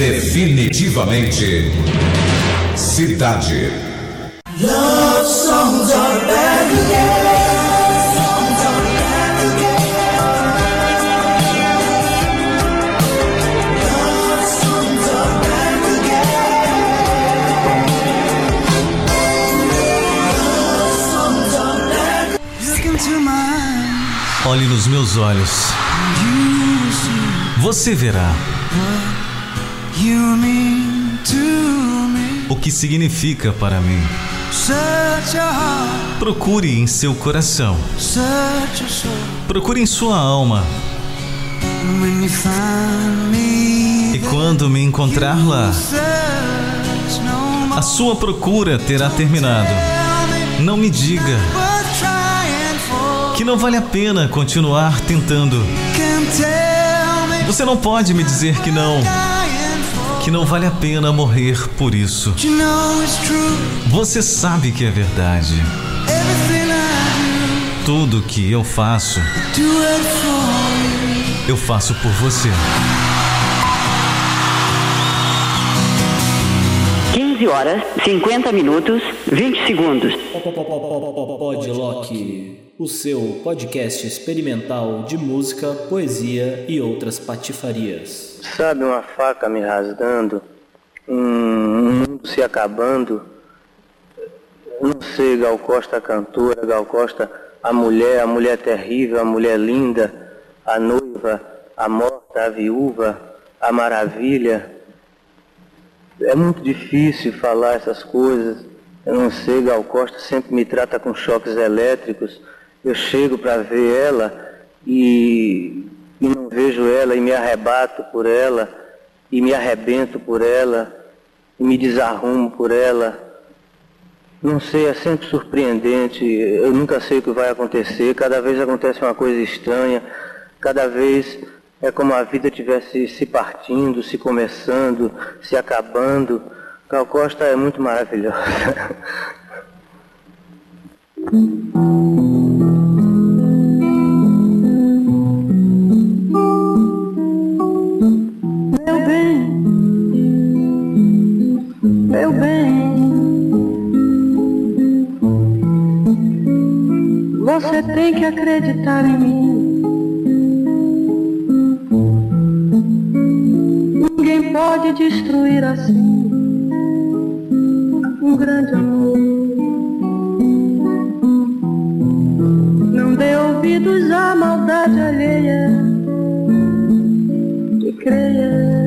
Definitivamente Cidade. Love songs are bad Olhe nos meus olhos. Você verá o que significa para mim. Procure em seu coração. Procure em sua alma. E quando me encontrar lá, a sua procura terá terminado. Não me diga que não vale a pena continuar tentando. Você não pode me dizer que não que não vale a pena morrer por isso. Você sabe que é verdade. Tudo que eu faço, eu faço por você. 15 horas, 50 minutos, 20 segundos. Podlock, o seu podcast experimental de música, poesia e outras patifarias. Sabe uma faca me rasgando, um mundo se acabando. Não sei, Gal Costa cantora, Gal Costa a mulher, a mulher terrível, a mulher linda, a noiva, a morta, a viúva, a maravilha. É muito difícil falar essas coisas. Eu não sei, Gal Costa sempre me trata com choques elétricos. Eu chego para ver ela e e não vejo ela e me arrebato por ela, e me arrebento por ela, e me desarrumo por ela. Não sei, é sempre surpreendente, eu nunca sei o que vai acontecer, cada vez acontece uma coisa estranha, cada vez é como a vida tivesse se partindo, se começando, se acabando. Cal Costa é muito maravilhosa. Você tem que acreditar em mim. Ninguém pode destruir assim um grande amor. Não dê ouvidos à maldade alheia e creia.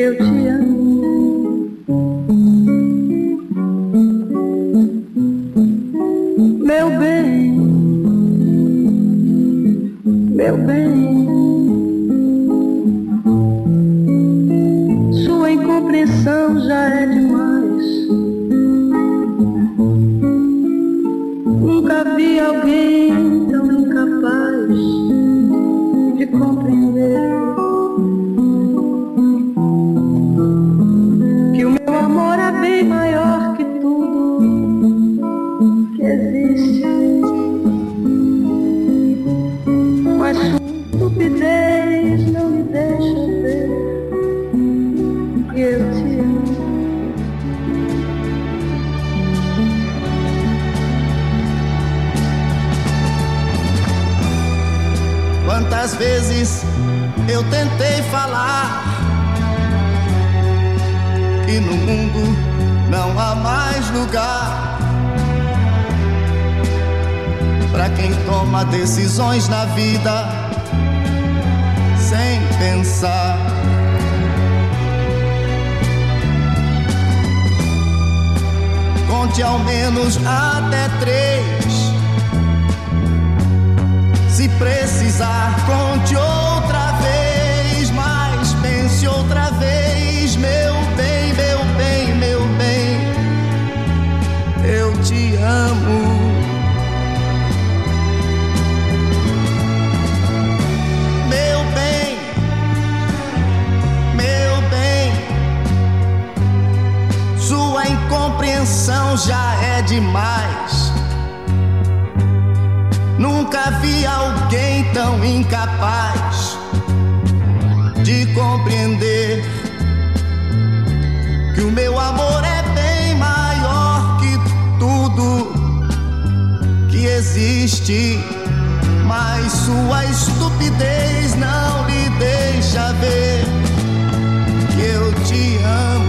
Eu te amo. Conte ao menos até três. Se precisar, conte outra vez, mas pense outra vez, já é demais. Nunca vi alguém tão incapaz de compreender que o meu amor é bem maior que tudo que existe. Mas sua estupidez não lhe deixa ver que eu te amo.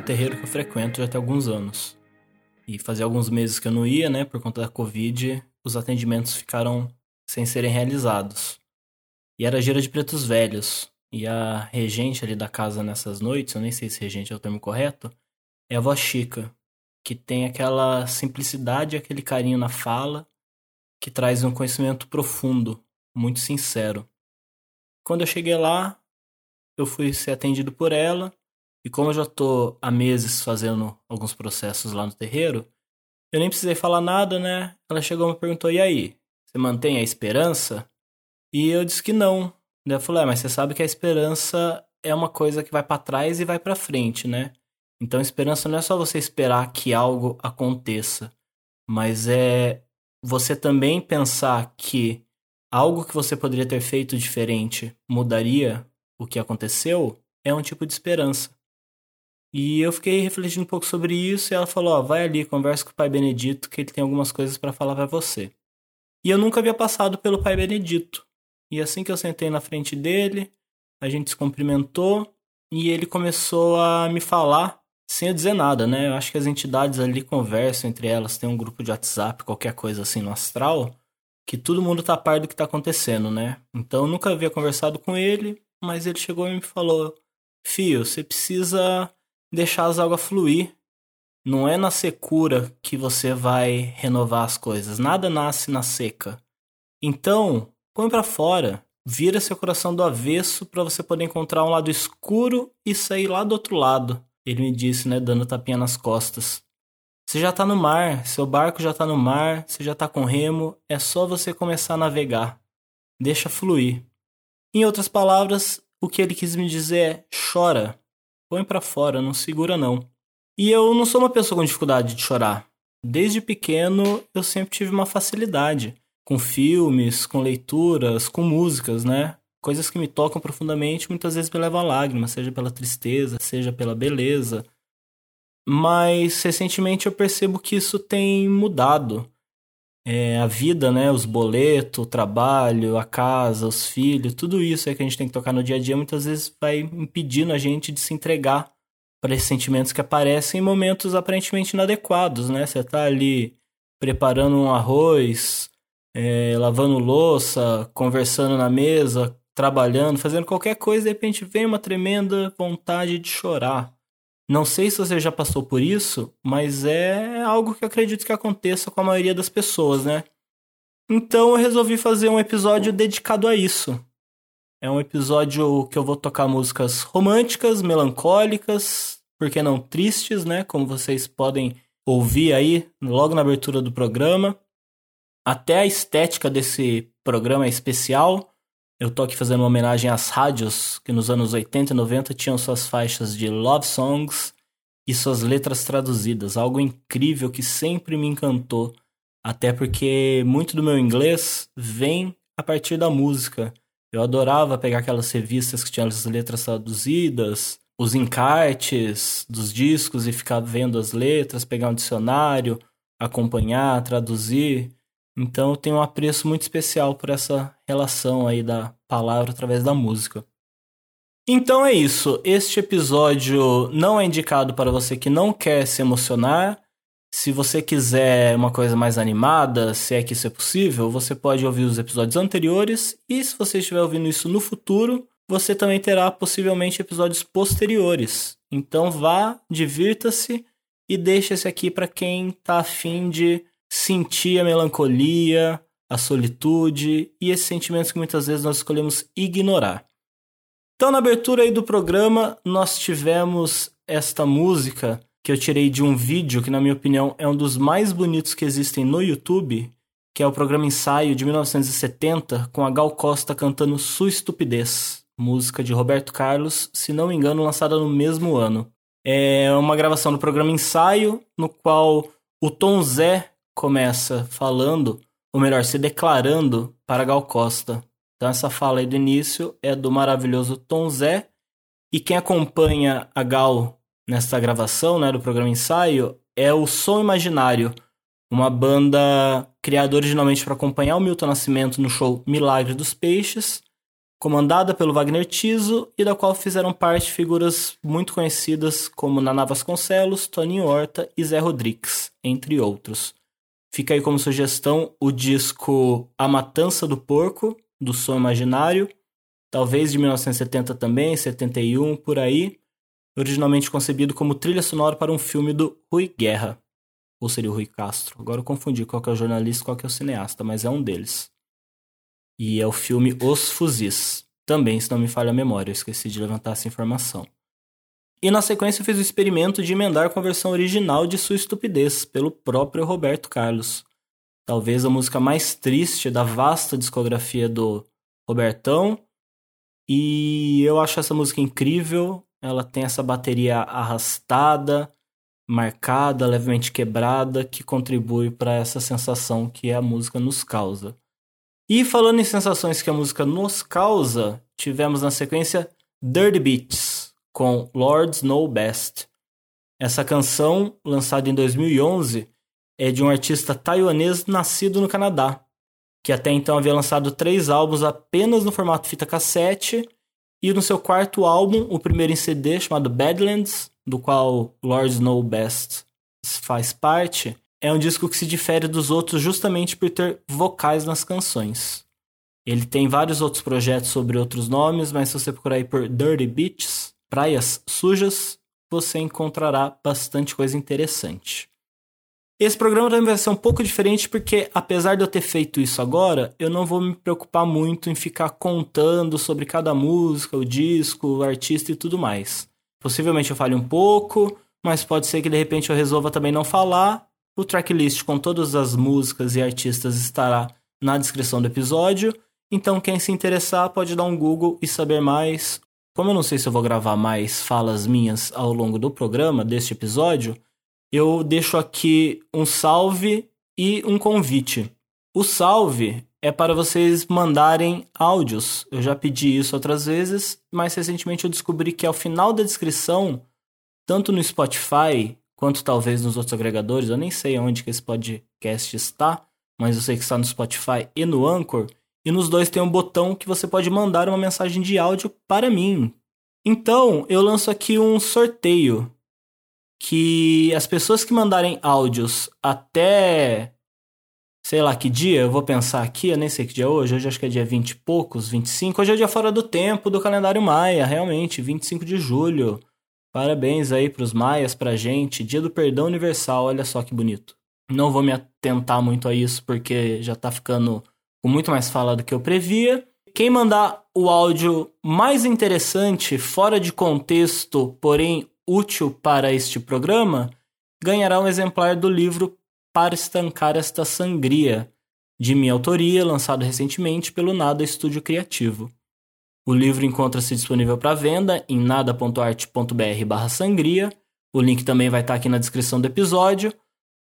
Terreiro que eu frequento já tem alguns anos. E fazia alguns meses que eu não ia, né? Por conta da Covid, os atendimentos ficaram sem serem realizados. E era gira de pretos velhos. E a regente ali da casa nessas noites, eu nem sei se regente é o termo correto, é a avó Chica, que tem aquela simplicidade, aquele carinho na fala, que traz um conhecimento profundo, muito sincero. Quando eu cheguei lá, eu fui ser atendido por ela e como eu já tô há meses fazendo alguns processos lá no terreiro, eu nem precisei falar nada, né? Ela chegou e me perguntou: "E aí, você mantém a esperança?" E eu disse que não. Eu falei: ah, mas você sabe que a esperança é uma coisa que vai para trás e vai para frente, né? Então, esperança não é só você esperar que algo aconteça, mas é você também pensar que algo que você poderia ter feito diferente mudaria o que aconteceu, é um tipo de esperança. E eu fiquei refletindo um pouco sobre isso e ela falou: Ó, vai ali, conversa com o pai Benedito que ele tem algumas coisas para falar para você. E eu nunca havia passado pelo pai Benedito. E assim que eu sentei na frente dele, a gente se cumprimentou e ele começou a me falar sem eu dizer nada, né? Eu acho que as entidades ali conversam entre elas, tem um grupo de WhatsApp, qualquer coisa assim no astral, que todo mundo tá a par do que tá acontecendo, né? Então eu nunca havia conversado com ele, mas ele chegou e me falou: Fio, você precisa deixar as águas fluir. Não é na secura que você vai renovar as coisas. Nada nasce na seca. Então, põe para fora. Vira seu coração do avesso para você poder encontrar um lado escuro e sair lá do outro lado. Ele me disse, né, dando tapinha nas costas. Você já tá no mar, seu barco já tá no mar, você já tá com remo, é só você começar a navegar. Deixa fluir. Em outras palavras, o que ele quis me dizer é: chora. Põe para fora, não segura não. E eu não sou uma pessoa com dificuldade de chorar. Desde pequeno eu sempre tive uma facilidade com filmes, com leituras, com músicas, né? Coisas que me tocam profundamente, muitas vezes me levam a lágrimas, seja pela tristeza, seja pela beleza. Mas recentemente eu percebo que isso tem mudado. É, a vida, né? Os boletos, o trabalho, a casa, os filhos, tudo isso é que a gente tem que tocar no dia a dia, muitas vezes vai impedindo a gente de se entregar para esses sentimentos que aparecem em momentos aparentemente inadequados, né? Você tá ali preparando um arroz, é, lavando louça, conversando na mesa, trabalhando, fazendo qualquer coisa, de repente vem uma tremenda vontade de chorar. Não sei se você já passou por isso, mas é algo que acredito que aconteça com a maioria das pessoas, né? Então eu resolvi fazer um episódio dedicado a isso. É um episódio que eu vou tocar músicas românticas, melancólicas, por que não tristes, né? Como vocês podem ouvir aí logo na abertura do programa. Até a estética desse programa é especial. Eu tô aqui fazendo uma homenagem às rádios que nos anos 80 e 90 tinham suas faixas de love songs e suas letras traduzidas, algo incrível que sempre me encantou, até porque muito do meu inglês vem a partir da música. Eu adorava pegar aquelas revistas que tinham as letras traduzidas, os encartes dos discos e ficar vendo as letras, pegar um dicionário, acompanhar, traduzir. Então eu tenho um apreço muito especial por essa relação aí da palavra através da música. Então é isso. Este episódio não é indicado para você que não quer se emocionar. Se você quiser uma coisa mais animada, se é que isso é possível, você pode ouvir os episódios anteriores. E se você estiver ouvindo isso no futuro, você também terá possivelmente episódios posteriores. Então vá, divirta-se e deixe esse aqui para quem está afim de sentir a melancolia, a solitude e esses sentimentos que muitas vezes nós escolhemos ignorar. Então, na abertura aí do programa, nós tivemos esta música que eu tirei de um vídeo que, na minha opinião, é um dos mais bonitos que existem no YouTube, que é o programa Ensaio de 1970, com a Gal Costa cantando Sua Estupidez, música de Roberto Carlos, se não me engano, lançada no mesmo ano. É uma gravação do programa Ensaio, no qual o Tom Zé começa falando, ou melhor, se declarando para Gal Costa. Então essa fala aí do início é do maravilhoso Tom Zé, e quem acompanha a Gal nesta gravação, né, do programa Ensaio, é o Som Imaginário, uma banda criada originalmente para acompanhar o Milton Nascimento no show Milagre dos Peixes, comandada pelo Wagner Tiso e da qual fizeram parte figuras muito conhecidas como Naná Vasconcelos, Toninho Horta e Zé Rodrigues, entre outros. Fica aí como sugestão o disco A Matança do Porco, do Som Imaginário, talvez de 1970 também, 71, por aí, originalmente concebido como trilha sonora para um filme do Rui Guerra. Ou seria o Rui Castro? Agora eu confundi qual é o jornalista e qual é o cineasta, mas é um deles. E é o filme Os Fuzis. Também, se não me falha a memória, eu esqueci de levantar essa informação. E na sequência fez o experimento de emendar com a versão original de Sua Estupidez, pelo próprio Roberto Carlos. Talvez a música mais triste da vasta discografia do Robertão. E eu acho essa música incrível. Ela tem essa bateria arrastada, marcada, levemente quebrada, que contribui para essa sensação que a música nos causa. E falando em sensações que a música nos causa, tivemos na sequência Dirty Beats com Lords Know Best. Essa canção, lançada em 2011, é de um artista taiwanês nascido no Canadá, que até então havia lançado três álbuns apenas no formato fita cassete, e no seu quarto álbum, o primeiro em CD, chamado Badlands, do qual Lord Know Best faz parte, é um disco que se difere dos outros justamente por ter vocais nas canções. Ele tem vários outros projetos sobre outros nomes, mas se você procurar aí por Dirty Beaches, Praias Sujas, você encontrará bastante coisa interessante. Esse programa também vai ser um pouco diferente porque, apesar de eu ter feito isso agora, eu não vou me preocupar muito em ficar contando sobre cada música, o disco, o artista e tudo mais. Possivelmente eu fale um pouco, mas pode ser que de repente eu resolva também não falar. O tracklist com todas as músicas e artistas estará na descrição do episódio. Então, quem se interessar pode dar um Google e saber mais. Como eu não sei se eu vou gravar mais falas minhas ao longo do programa, deste episódio, eu deixo aqui um salve e um convite. O salve é para vocês mandarem áudios. Eu já pedi isso outras vezes, mas recentemente eu descobri que ao final da descrição, tanto no Spotify quanto talvez nos outros agregadores, eu nem sei onde que esse podcast está, mas eu sei que está no Spotify e no Anchor, e nos dois tem um botão que você pode mandar uma mensagem de áudio para mim. Então, eu lanço aqui um sorteio que as pessoas que mandarem áudios até sei lá que dia, eu vou pensar aqui, eu nem sei que dia é hoje, hoje acho que é dia 20 e poucos, 25, hoje é dia fora do tempo do calendário maia, realmente, 25 de julho. Parabéns aí pros maias, pra gente, dia do perdão universal, olha só que bonito. Não vou me atentar muito a isso porque já tá ficando com muito mais fala do que eu previa. Quem mandar o áudio mais interessante, fora de contexto, porém útil para este programa, ganhará um exemplar do livro Para Estancar Esta Sangria, de minha autoria, lançado recentemente pelo Nada Estúdio Criativo. O livro encontra-se disponível para venda em nada.art.br/sangria. O link também vai estar aqui na descrição do episódio.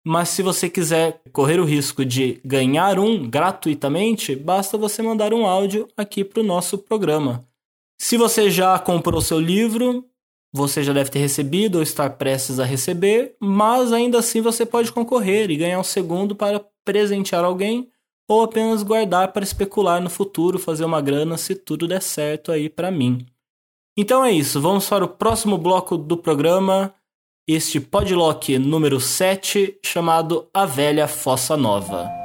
Mas se você quiser correr o risco de ganhar um gratuitamente, basta você mandar um áudio aqui para o nosso programa. Se você já comprou seu livro, você já deve ter recebido ou estar prestes a receber, mas ainda assim você pode concorrer e ganhar um segundo para presentear alguém ou apenas guardar para especular no futuro, fazer uma grana se tudo der certo aí para mim. Então é isso, vamos para o próximo bloco do programa, este podlock número 7, chamado A Velha Fossa Nova.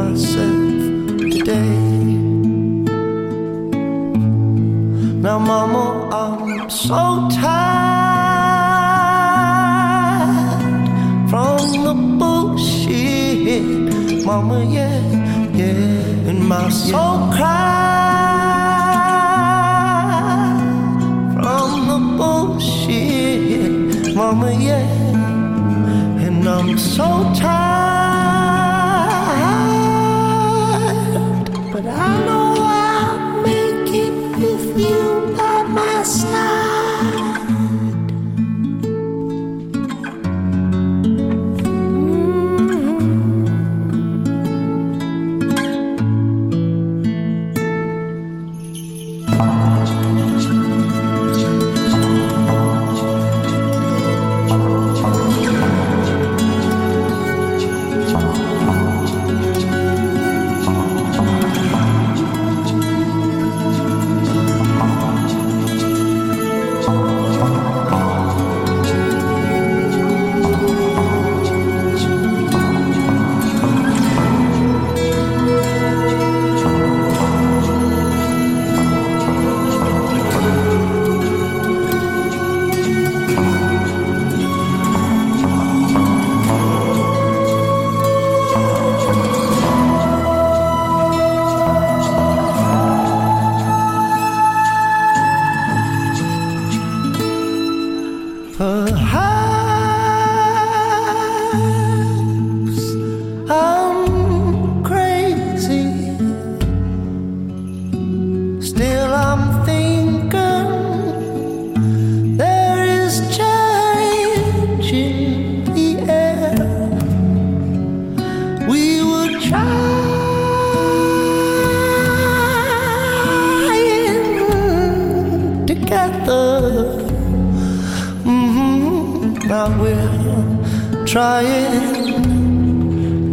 myself today. Now, Mama, I'm so tired from the bullshit. Mama, yeah, yeah, and my soul cries from the bullshit. Mama, yeah, and I'm so tired.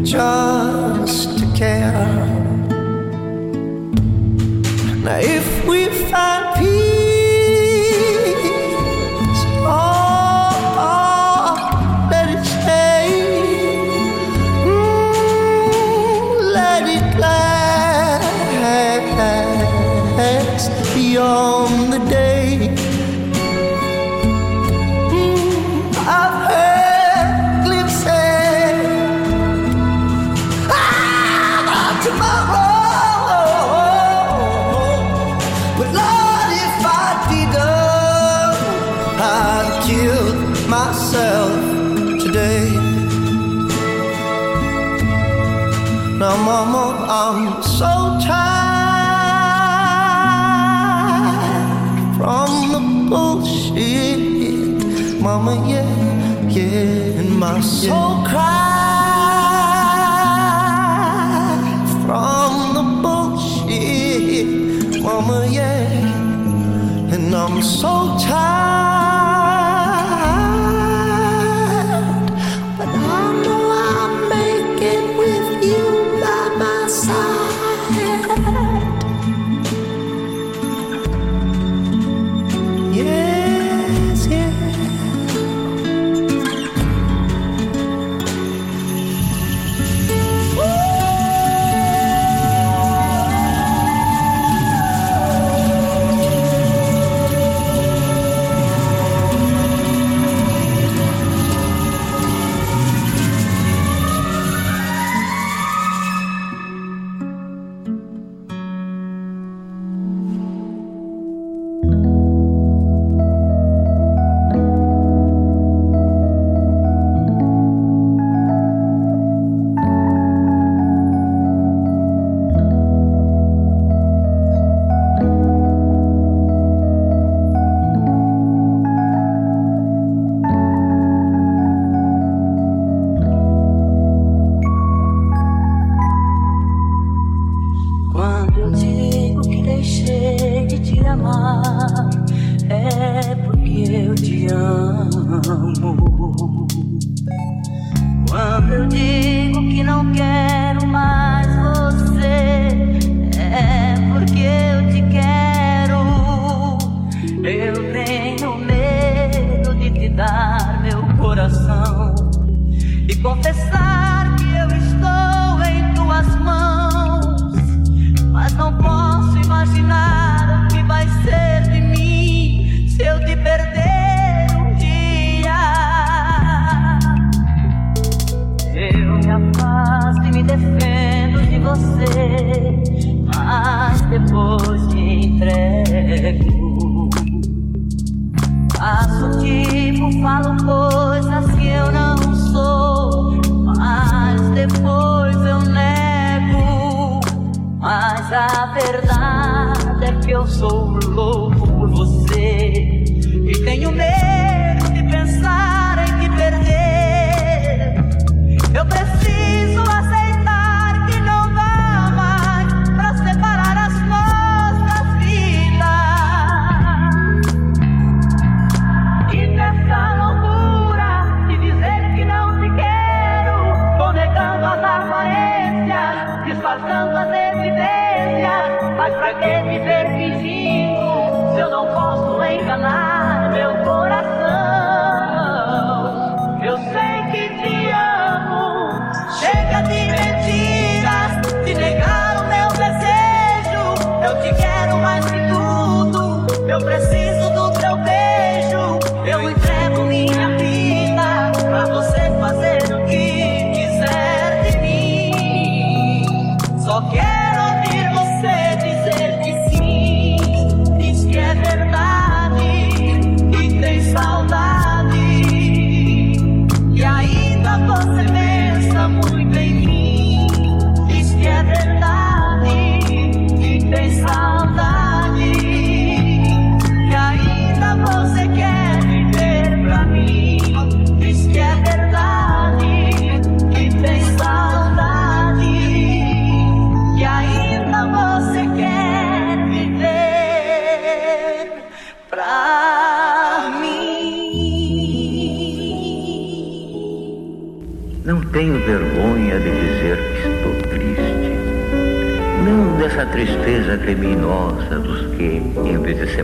just to care. Now, if we find peace. mama, I'm so tired from the bullshit, mama. Yeah, yeah, and my soul yeah. cries from the bullshit, mama. Yeah, and I'm so tired.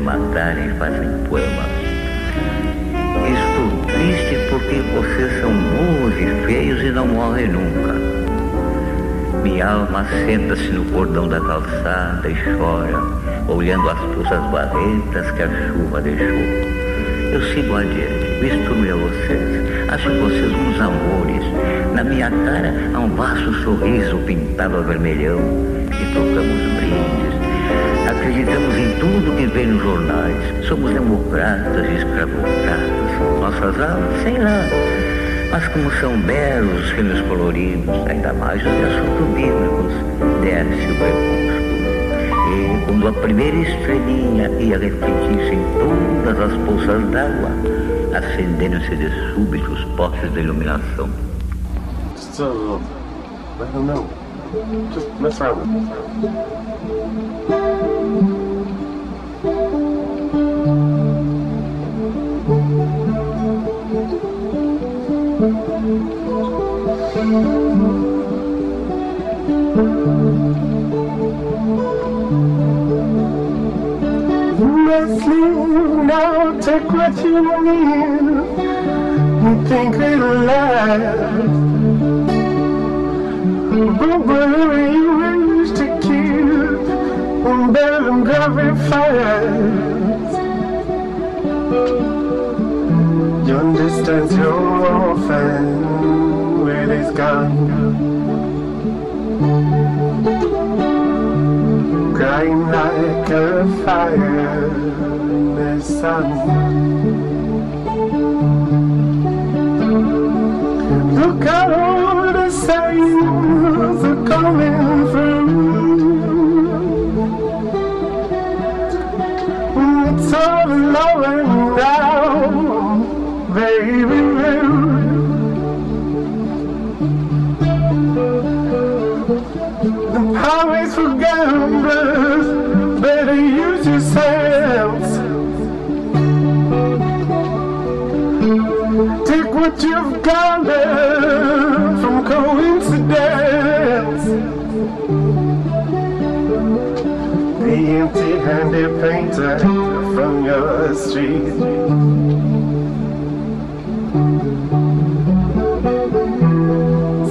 Matarem, fazem poemas. Estou triste porque vocês são burros e feios e não morrem nunca. Minha alma senta-se no cordão da calçada e chora, olhando as poças barrentas que a chuva deixou. Eu sigo adiante, misturo-me a vocês. Acho vocês uns amores. Na minha cara há um vasto sorriso pintado a vermelhão. E trocamos brindes. Acreditamos em tudo que vem nos jornais. Somos democratas e escravocratas. Nossas almas, sei lá. Mas como são belos os filmes coloridos, ainda mais os de assuntos bíblicos, desce o crepúsculo. E quando a primeira estrelinha ia refletir-se em todas as poças d'água, acendendo-se de súbito os postes de iluminação. So, I don't know. Just mess around that you need. Think it'll last, but where are you used to keep from better than glorified. Your distance, your orphan where it's gone. Crying like a fire in the sun. Look at all the signs are coming through. It's all blowing down, baby. Take what you've gathered from coincidence. The empty-handed painter from your street.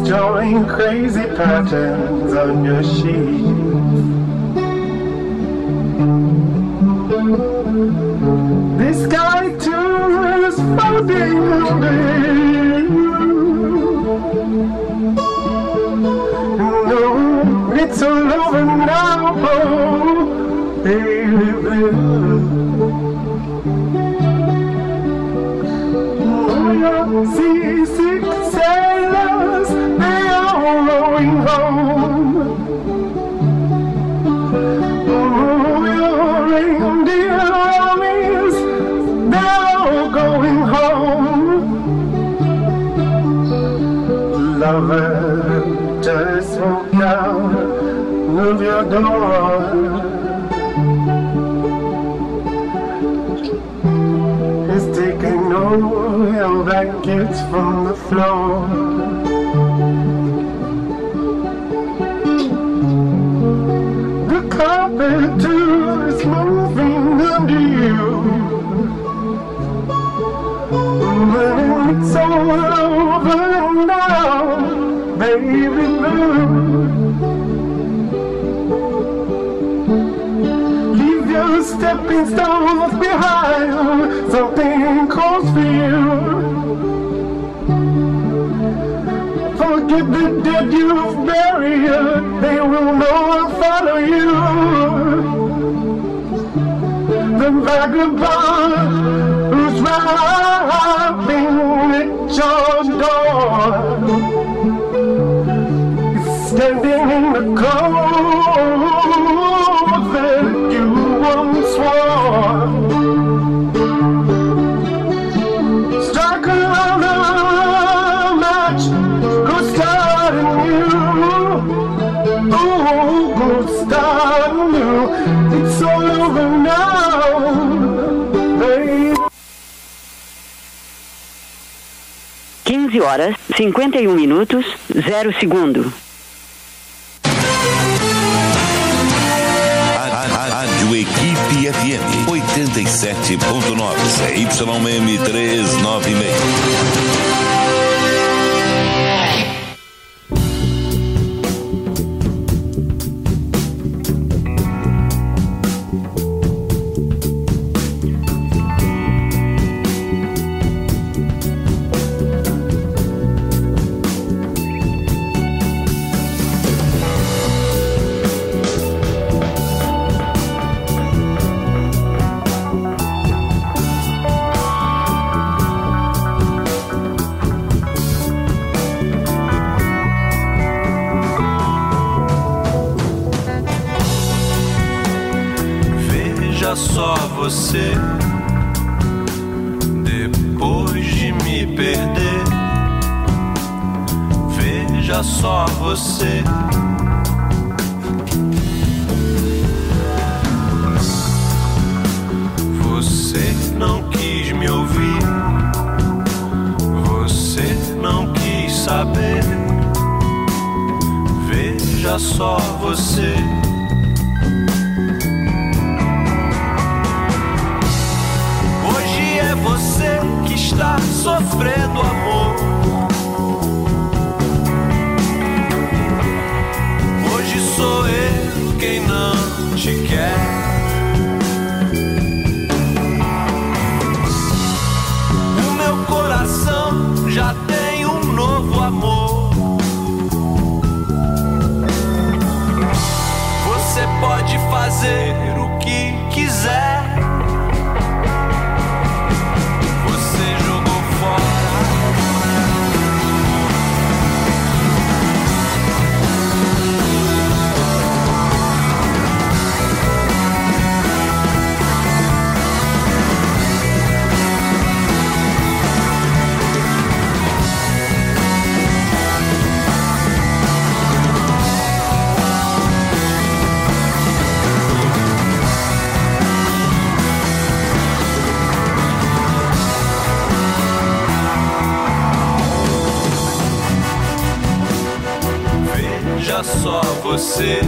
drawing crazy patterns on your sheet. Seasick sailors, they are rowing home. Just walk out of your door. It's taking all your blankets from the floor. The carpet too is moving under you. When it's all over now, baby stepping stones behind. Something calls for you. Forget the dead you've buried. They will not follow you. The vagabond who's rapping at your horas, 51 minutos, 0 segundo. Rádio Equipe FM 87.9 CYM 396. Veja só você. Você não quis me ouvir, você não quis saber. Veja só você. Hoje é você que está sofrendo amor. Sou eu quem não te quer. O meu coração já tem um novo amor. Você pode fazer era só você.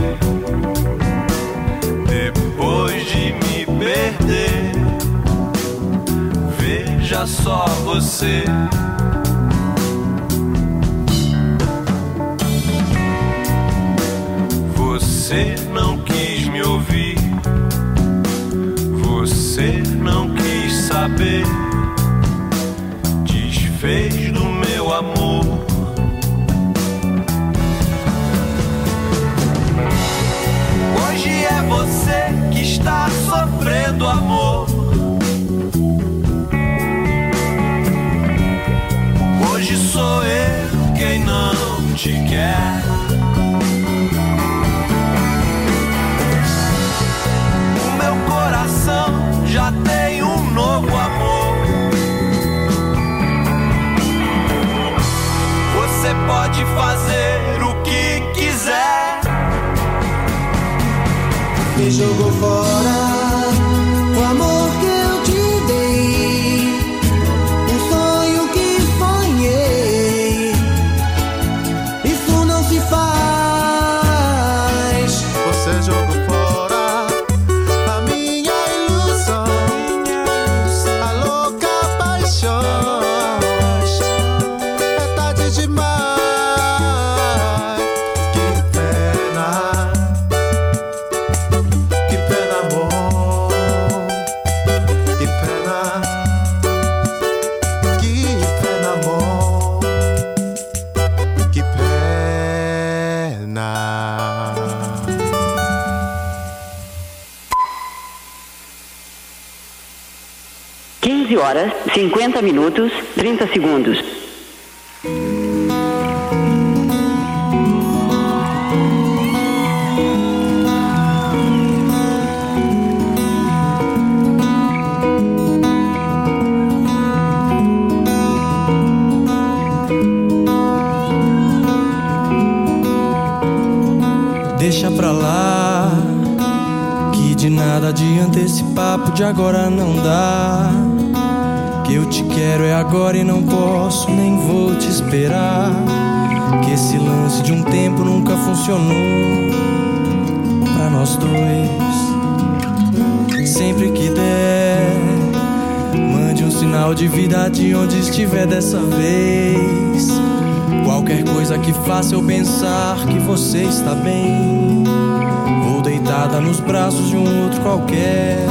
Depois de me perder, veja só você. Você não quis me ouvir, você não quis saber. Desfez você que está sofrendo amor. Hoje sou eu quem não te quer. 50 minutos, 30 segundos. Deixa pra lá, que de nada adianta esse papo de agora não dá agora e não posso, nem vou te esperar. Que esse lance de um tempo nunca funcionou pra nós dois. Sempre que der, mande um sinal de vida de onde estiver dessa vez. Qualquer coisa que faça eu pensar que você está bem, ou deitada nos braços de um outro qualquer.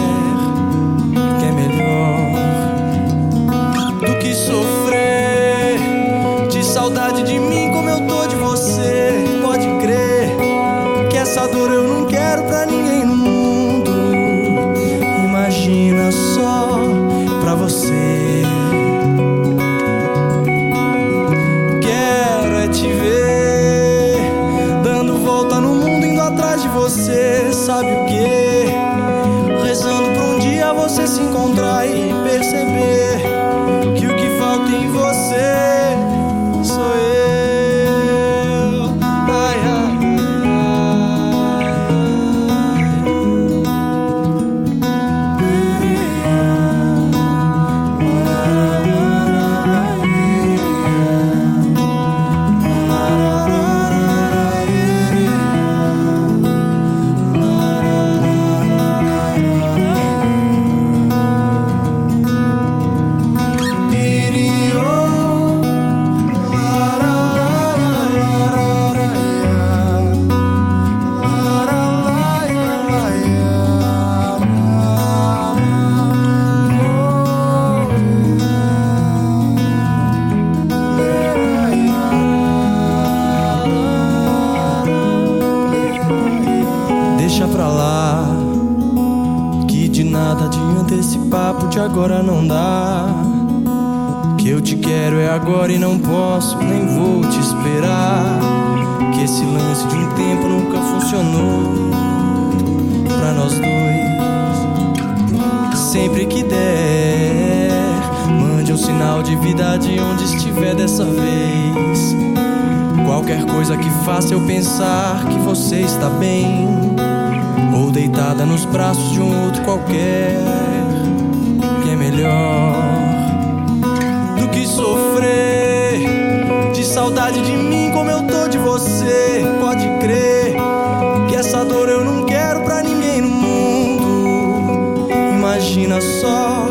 Menina só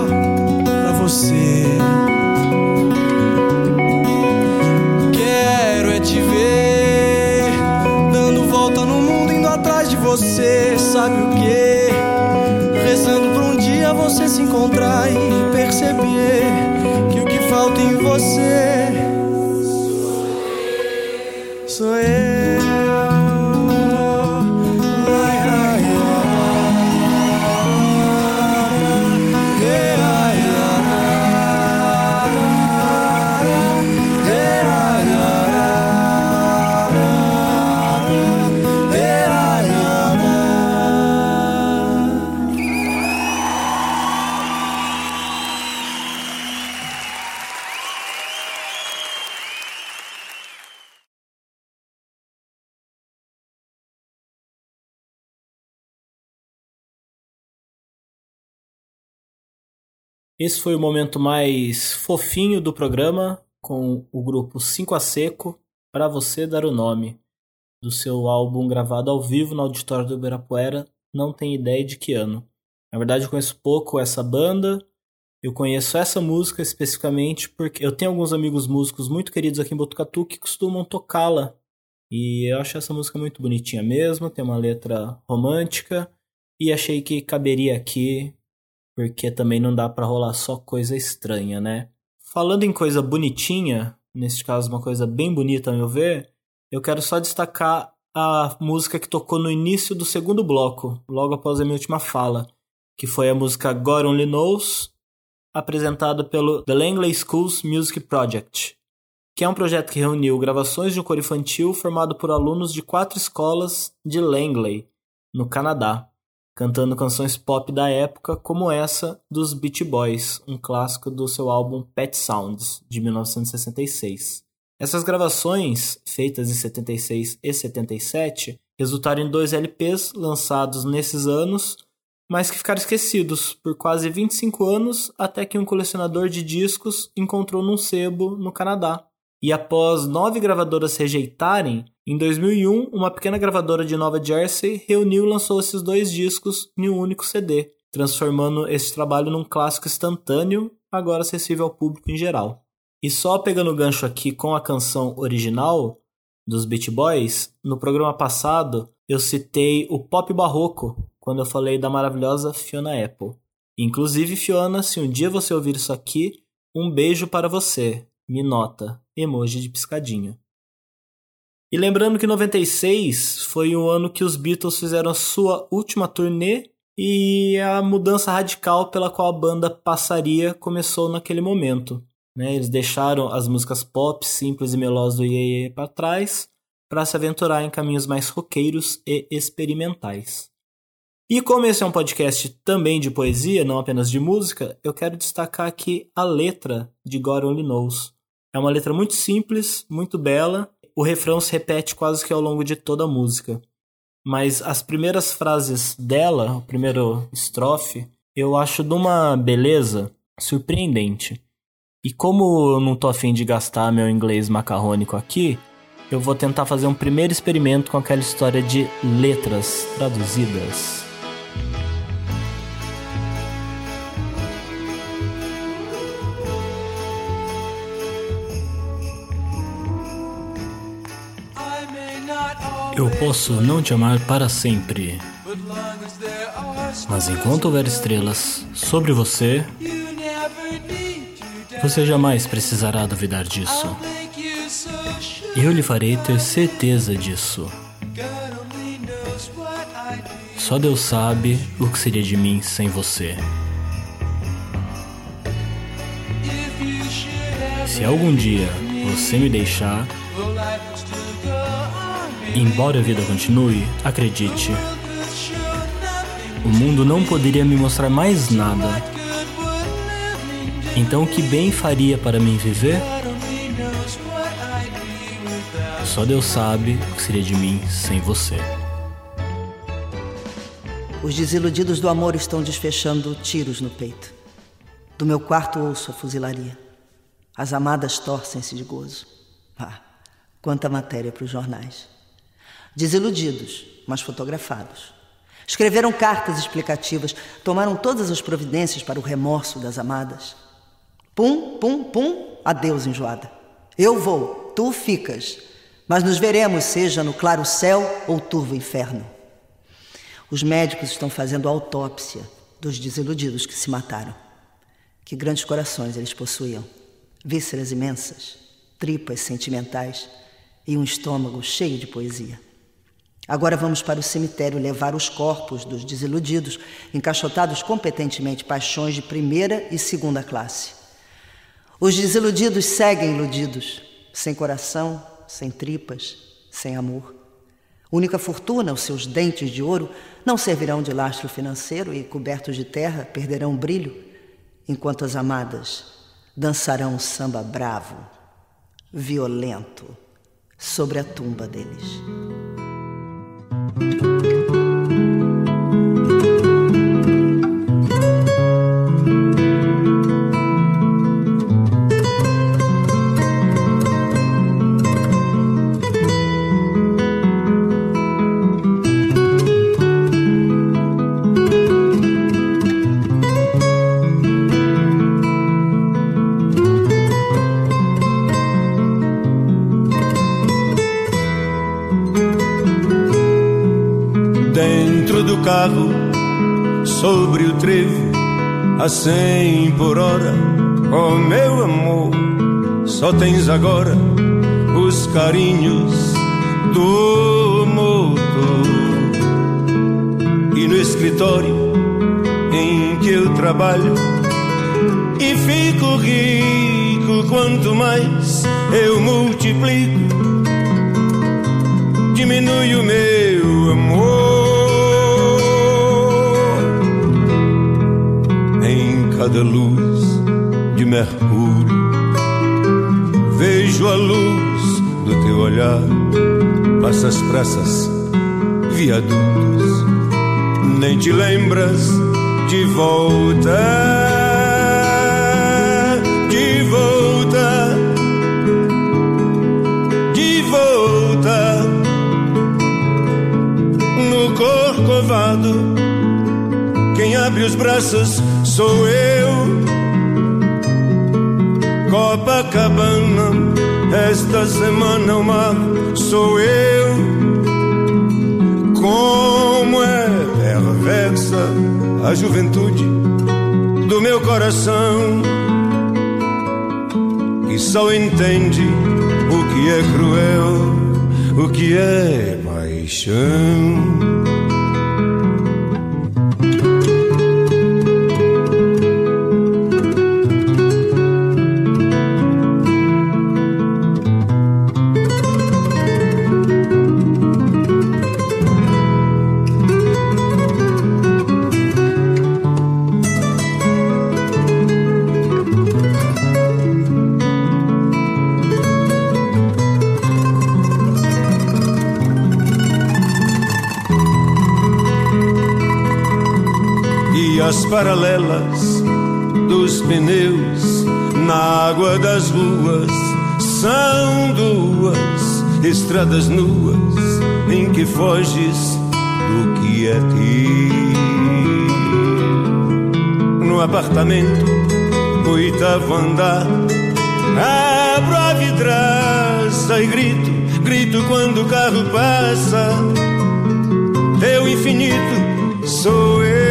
pra você. Quero é te ver dando volta no mundo, indo atrás de você. Sabe o que? Rezando pra um dia você se encontrar e perceber que o que falta em você sou eu. Esse foi o momento mais fofinho do programa, com o grupo 5 a Seco, para você dar o nome do seu álbum gravado ao vivo no auditório do Ibirapuera, não tem ideia de que ano. Na verdade, eu conheço pouco essa banda, eu conheço essa música especificamente porque eu tenho alguns amigos músicos muito queridos aqui em Botucatu que costumam tocá-la. E eu acho essa música muito bonitinha mesmo, tem uma letra romântica e achei que caberia aqui porque também não dá para rolar só coisa estranha, né? Falando em coisa bonitinha, neste caso uma coisa bem bonita a meu ver, eu quero só destacar a música que tocou no início do segundo bloco, logo após a minha última fala, que foi a música God Only Knows, apresentada pelo The Langley Schools Music Project, que é um projeto que reuniu gravações de um coro infantil formado por alunos de quatro escolas de Langley, no Canadá cantando canções pop da época, como essa dos Beach Boys, um clássico do seu álbum Pet Sounds, de 1966. Essas gravações, feitas em 76 e 77, resultaram em dois LPs lançados nesses anos, mas que ficaram esquecidos por quase 25 anos até que um colecionador de discos encontrou num sebo no Canadá. E após nove gravadoras rejeitarem, em 2001, uma pequena gravadora de Nova Jersey reuniu e lançou esses dois discos em um único CD, transformando esse trabalho num clássico instantâneo, agora acessível ao público em geral. E só pegando o gancho aqui com a canção original dos Beach Boys, no programa passado eu citei o pop barroco quando eu falei da maravilhosa Fiona Apple. Inclusive, Fiona, se um dia você ouvir isso aqui, um beijo para você. Me nota. Emoji de piscadinho. E lembrando que 96 foi o ano que os Beatles fizeram a sua última turnê e a mudança radical pela qual a banda passaria começou naquele momento. Né? Eles deixaram as músicas pop simples e melosas do Yeye para trás para se aventurar em caminhos mais roqueiros e experimentais. E como esse é um podcast também de poesia, não apenas de música, eu quero destacar aqui a letra de God Only Knows, é uma letra muito simples, muito bela. O refrão se repete quase que ao longo de toda a música. Mas as primeiras frases dela, o primeiro estrofe, eu acho de uma beleza surpreendente. E como eu não tô afim de gastar meu inglês macarrônico aqui, eu vou tentar fazer um primeiro experimento com aquela história de letras traduzidas. Eu posso não te amar para sempre. Mas enquanto houver estrelas sobre você, você jamais precisará duvidar disso. Eu lhe farei ter certeza disso. Só Deus sabe o que seria de mim sem você. Se algum dia você me deixar, Embora a vida continue, acredite. O mundo não poderia me mostrar mais nada. Então, que bem faria para mim viver? Só Deus sabe o que seria de mim sem você. Os desiludidos do amor estão desfechando tiros no peito. Do meu quarto ouço a fuzilaria. As amadas torcem-se de gozo. Ah, quanta matéria para os jornais. Desiludidos, mas fotografados. Escreveram cartas explicativas, tomaram todas as providências para o remorso das amadas. Pum, pum, pum, adeus, enjoada. Eu vou, tu ficas, mas nos veremos, seja no claro céu ou turvo inferno. Os médicos estão fazendo autópsia dos desiludidos que se mataram. Que grandes corações eles possuíam, vísceras imensas, tripas sentimentais e um estômago cheio de poesia. Agora vamos para o cemitério levar os corpos dos desiludidos, encaixotados competentemente, paixões de primeira e segunda classe. Os desiludidos seguem iludidos, sem coração, sem tripas, sem amor. Única fortuna, os seus dentes de ouro, não servirão de lastro financeiro e, cobertos de terra, perderão brilho, enquanto as amadas dançarão um samba bravo, violento, sobre a tumba deles. O trevo, a cem por hora, oh meu amor, só tens agora os carinhos do motor. E no escritório em que eu trabalho, e fico rico quanto mais eu multiplico, diminui o meu cada luz de mercúrio, vejo a luz do teu olhar, passa as praças, viadutos, nem te lembras de volta, de volta, de volta no corcovado. Quem abre os braços sou eu. Copacabana, esta semana o mar sou eu. Como é perversa a juventude do meu coração, que só entende o que é cruel, o que é paixão. Paralelas dos pneus na água das ruas são duas estradas nuas em que foges do que é ti. No apartamento, oitavo andar, abro a vidraça e grito, grito quando o carro passa. Teu infinito sou eu.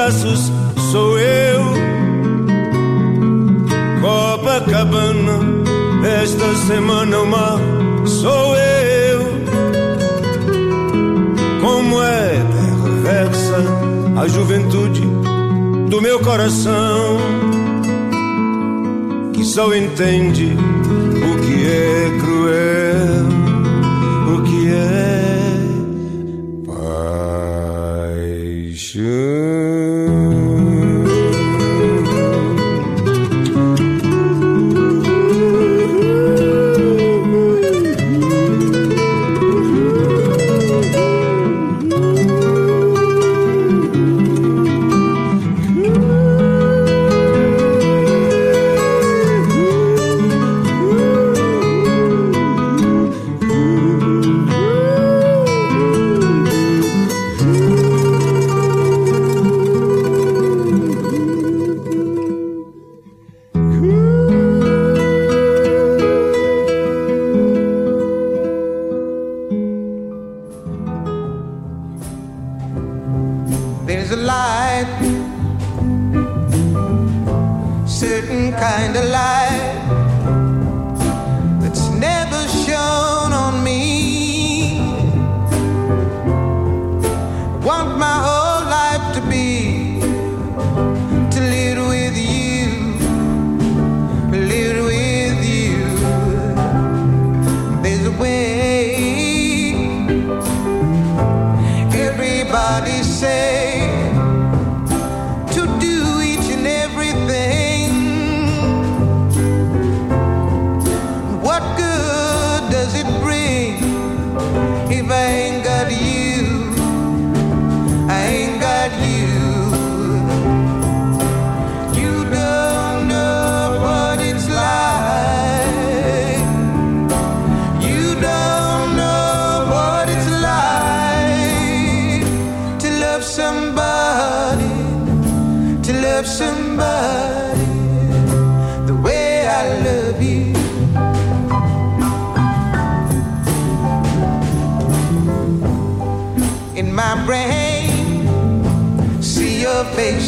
Braços sou eu. Copacabana, esta semana o mar sou eu. Como é perversa a juventude do meu coração que só entende o que é cruel, o que é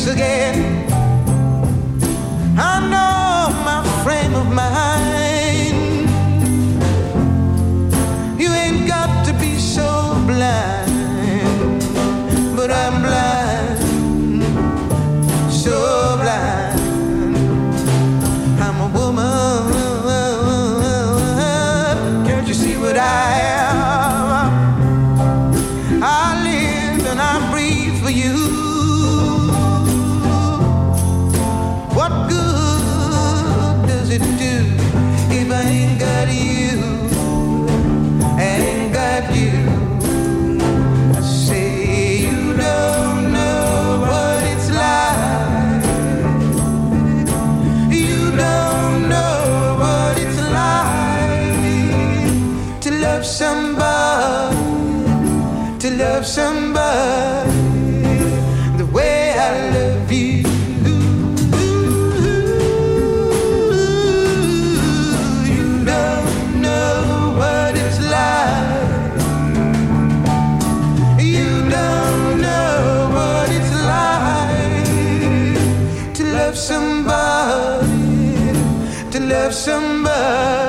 again. love somebody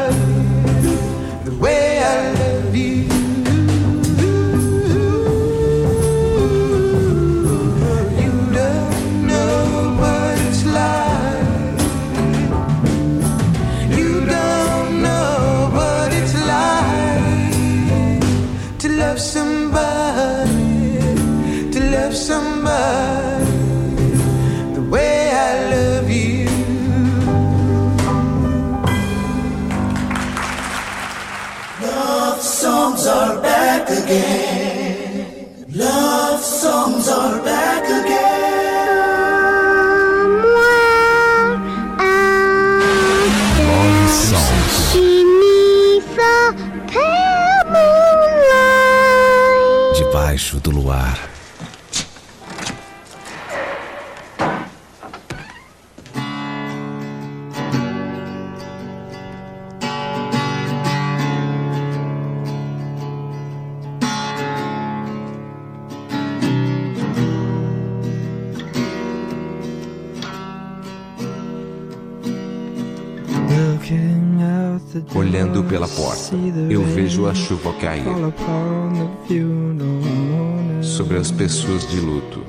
cair sobre as pessoas de luto.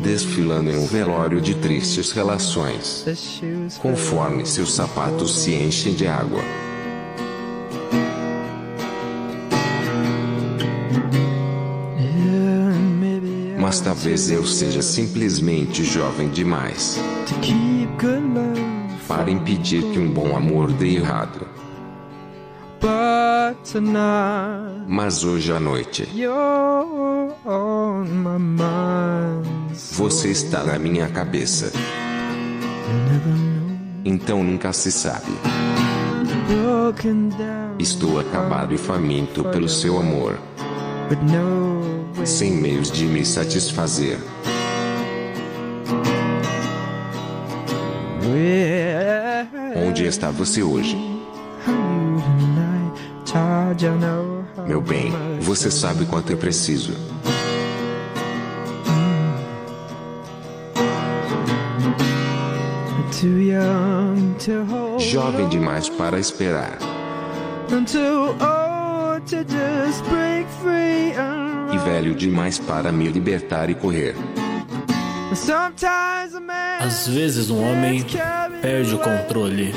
Desfilando em um velório de tristes relações, conforme seus sapatos se enchem de água. Mas talvez eu seja simplesmente jovem demais para impedir que um bom amor dê errado. Mas hoje à noite, você está na minha cabeça. Então nunca se sabe. Estou acabado e faminto pelo seu amor, sem meios de me satisfazer. onde está você hoje? Meu bem, você sabe quanto eu preciso. Jovem demais para esperar. E velho demais para me libertar e correr. Às vezes um homem perde o controle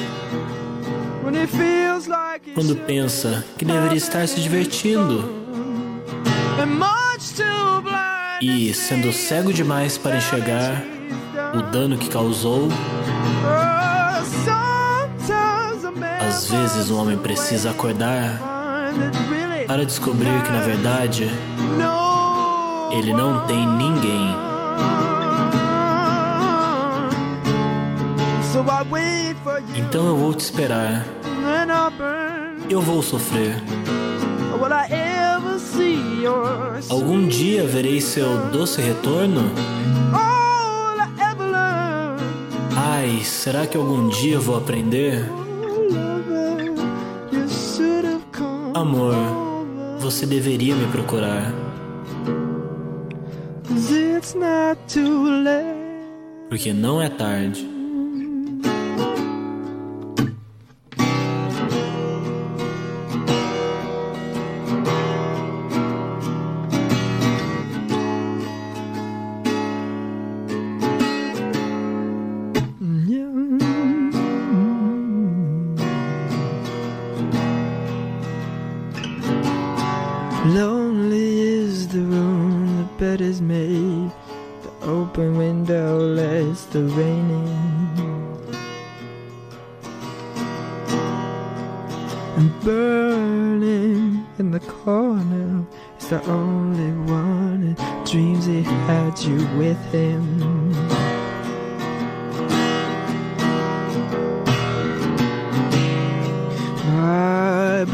quando pensa que deveria estar se divertindo e sendo cego demais para enxergar o dano que causou. Oh, Às vezes um homem precisa acordar para descobrir que na verdade ele não tem ninguém. Então eu vou te esperar. Eu vou sofrer. Algum dia verei seu doce retorno? Ai, será que algum dia vou aprender? Amor, você deveria me procurar. Porque não é tarde.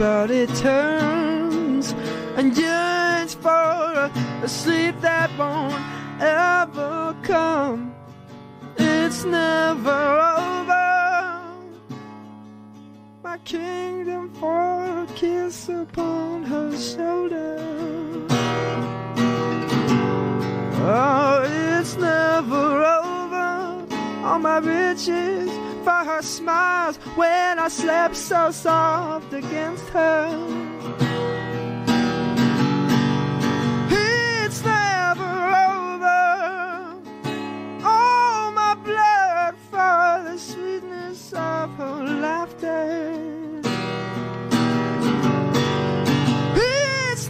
My it turns and yearns for a, a sleep that won't ever come. It's never over. My kingdom for a kiss upon her shoulder. Oh, it's never over. All my riches for her smiles when I slept so soft against her. It's never over. All my blood for the sweetness of her laughter. It's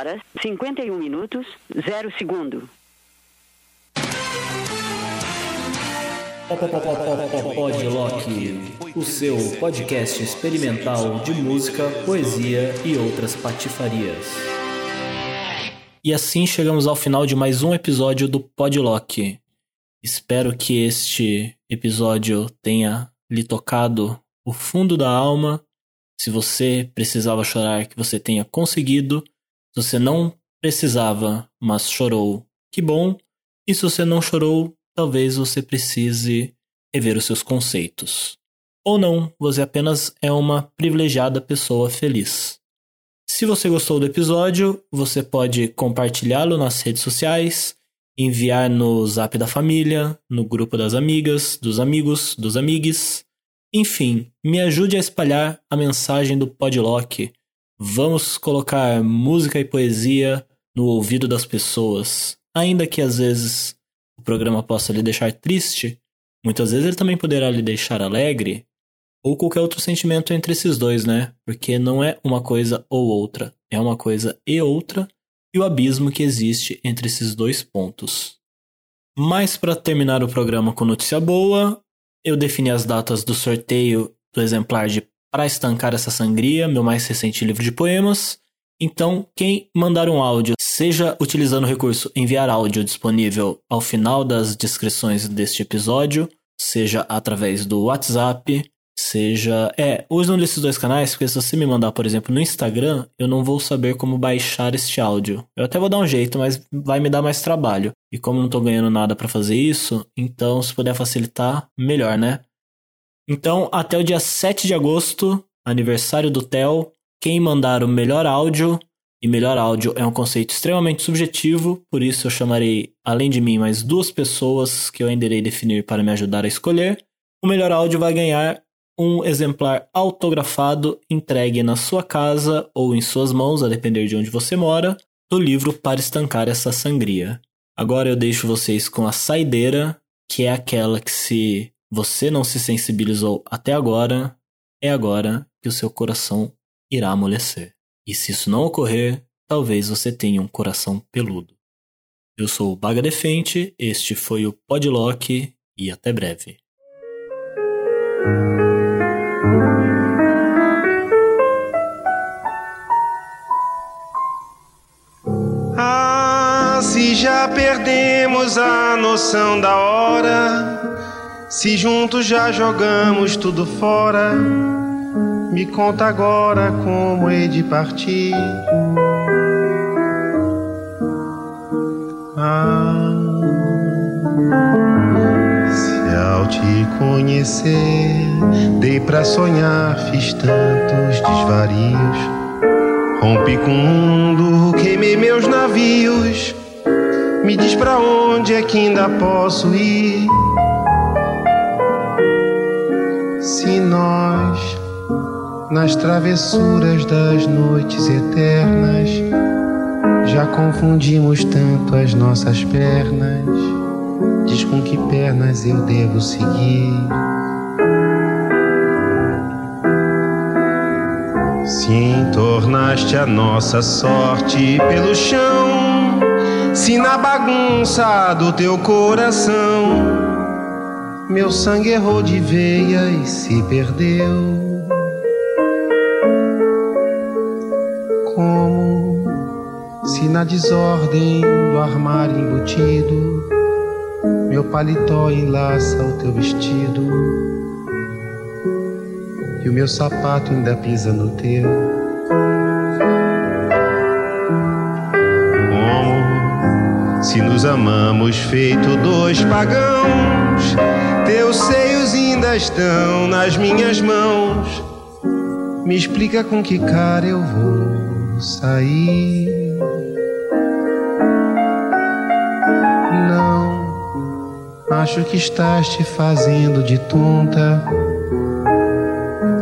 horas, 51 minutos, 0 segundo. Podlock, o seu podcast experimental de música, poesia e outras patifarias. E assim chegamos ao final de mais um episódio do Podlock. Espero que este episódio tenha lhe tocado o fundo da alma. Se você precisava chorar, que você tenha conseguido. Se você não precisava, mas chorou, que bom. E se você não chorou, talvez você precise rever os seus conceitos. Ou não, você apenas é uma privilegiada pessoa feliz. Se você gostou do episódio, você pode compartilhá-lo nas redes sociais, enviar no zap da família, no grupo das amigas, dos amigos, dos amigues. Enfim, me ajude a espalhar a mensagem do Podlock. Vamos colocar música e poesia no ouvido das pessoas, ainda que às vezes o programa possa lhe deixar triste, muitas vezes ele também poderá lhe deixar alegre, ou qualquer outro sentimento entre esses dois, né? Porque não é uma coisa ou outra, é uma coisa e outra, e o abismo que existe entre esses dois pontos. Mas para terminar o programa com notícia boa, eu defini as datas do sorteio do exemplar de Para Estancar essa Sangria, meu mais recente livro de poemas. Então, quem mandar um áudio seja utilizando o recurso enviar áudio disponível ao final das descrições deste episódio, seja através do WhatsApp, seja. É, use um desses dois canais, porque se você me mandar, por exemplo, no Instagram, eu não vou saber como baixar este áudio. Eu até vou dar um jeito, mas vai me dar mais trabalho. E como eu não tô ganhando nada para fazer isso, então se puder facilitar, melhor, né? Então, até o dia 7 de agosto, aniversário do Theo, quem mandar o melhor áudio e melhor áudio é um conceito extremamente subjetivo, por isso eu chamarei, além de mim, mais duas pessoas que eu ainda irei definir para me ajudar a escolher. O melhor áudio vai ganhar um exemplar autografado entregue na sua casa ou em suas mãos, a depender de onde você mora, do livro Para Estancar essa Sangria. Agora eu deixo vocês com a saideira, que é aquela que, se você não se sensibilizou até agora, é agora que o seu coração irá amolecer. E se isso não ocorrer, talvez você tenha um coração peludo. Eu sou o Baga Defente, este foi o Podlock e até breve. Ah, se já perdemos a noção da hora, se juntos já jogamos tudo fora me conta agora como hei de partir. Ah, se ao te conhecer dei pra sonhar, fiz tantos desvarios. Rompi com o mundo, queimei meus navios. Me diz pra onde é que ainda posso ir? Se nós nas travessuras das noites eternas. Já confundimos tanto as nossas pernas. Diz com que pernas eu devo seguir. Se entornaste a nossa sorte pelo chão, se na bagunça do teu coração meu sangue errou de veia e se perdeu. Se na desordem do armário embutido, meu paletó enlaça o teu vestido, e o meu sapato ainda pisa no teu. Nos amamos feito dois pagãos, teus seios ainda estão nas minhas mãos. Me explica com que cara eu vou sair. Acho que estás te fazendo de tonta.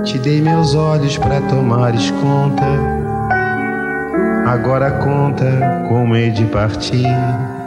Te dei meus olhos para tomares conta. Agora conta como hei de partir.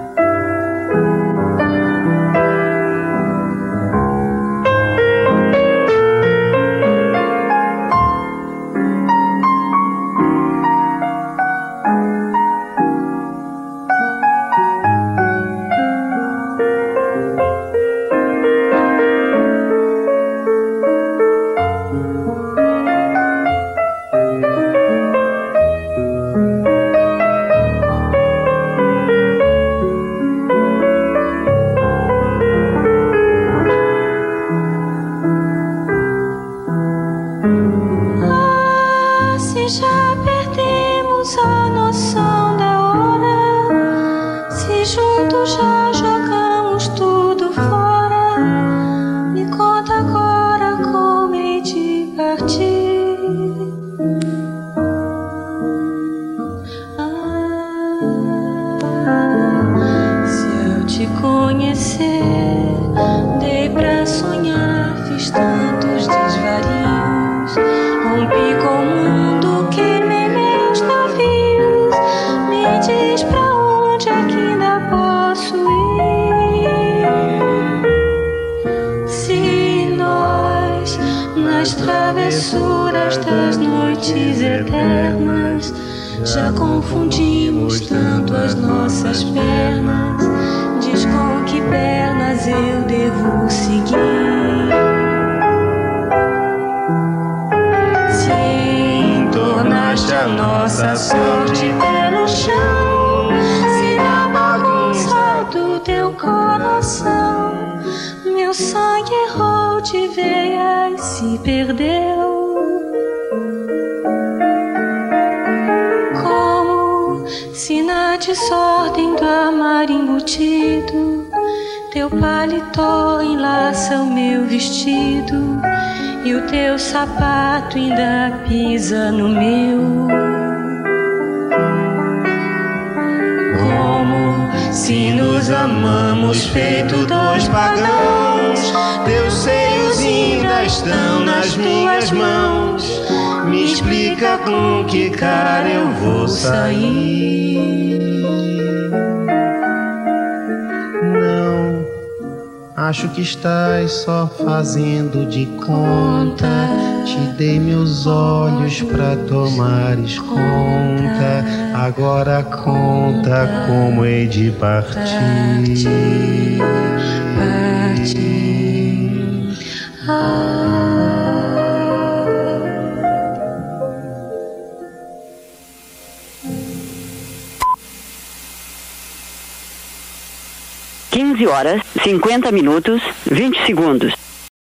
Teu sapato ainda pisa no meu. Como se nos amamos feito dois pagãos, teus seios ainda estão nas minhas mãos. Me explica com que cara eu vou sair. Acho que estás só fazendo de conta. Te dei meus olhos pra tomares conta. Agora conta como hei de partir. 15 horas, 50 minutos, 20 segundos.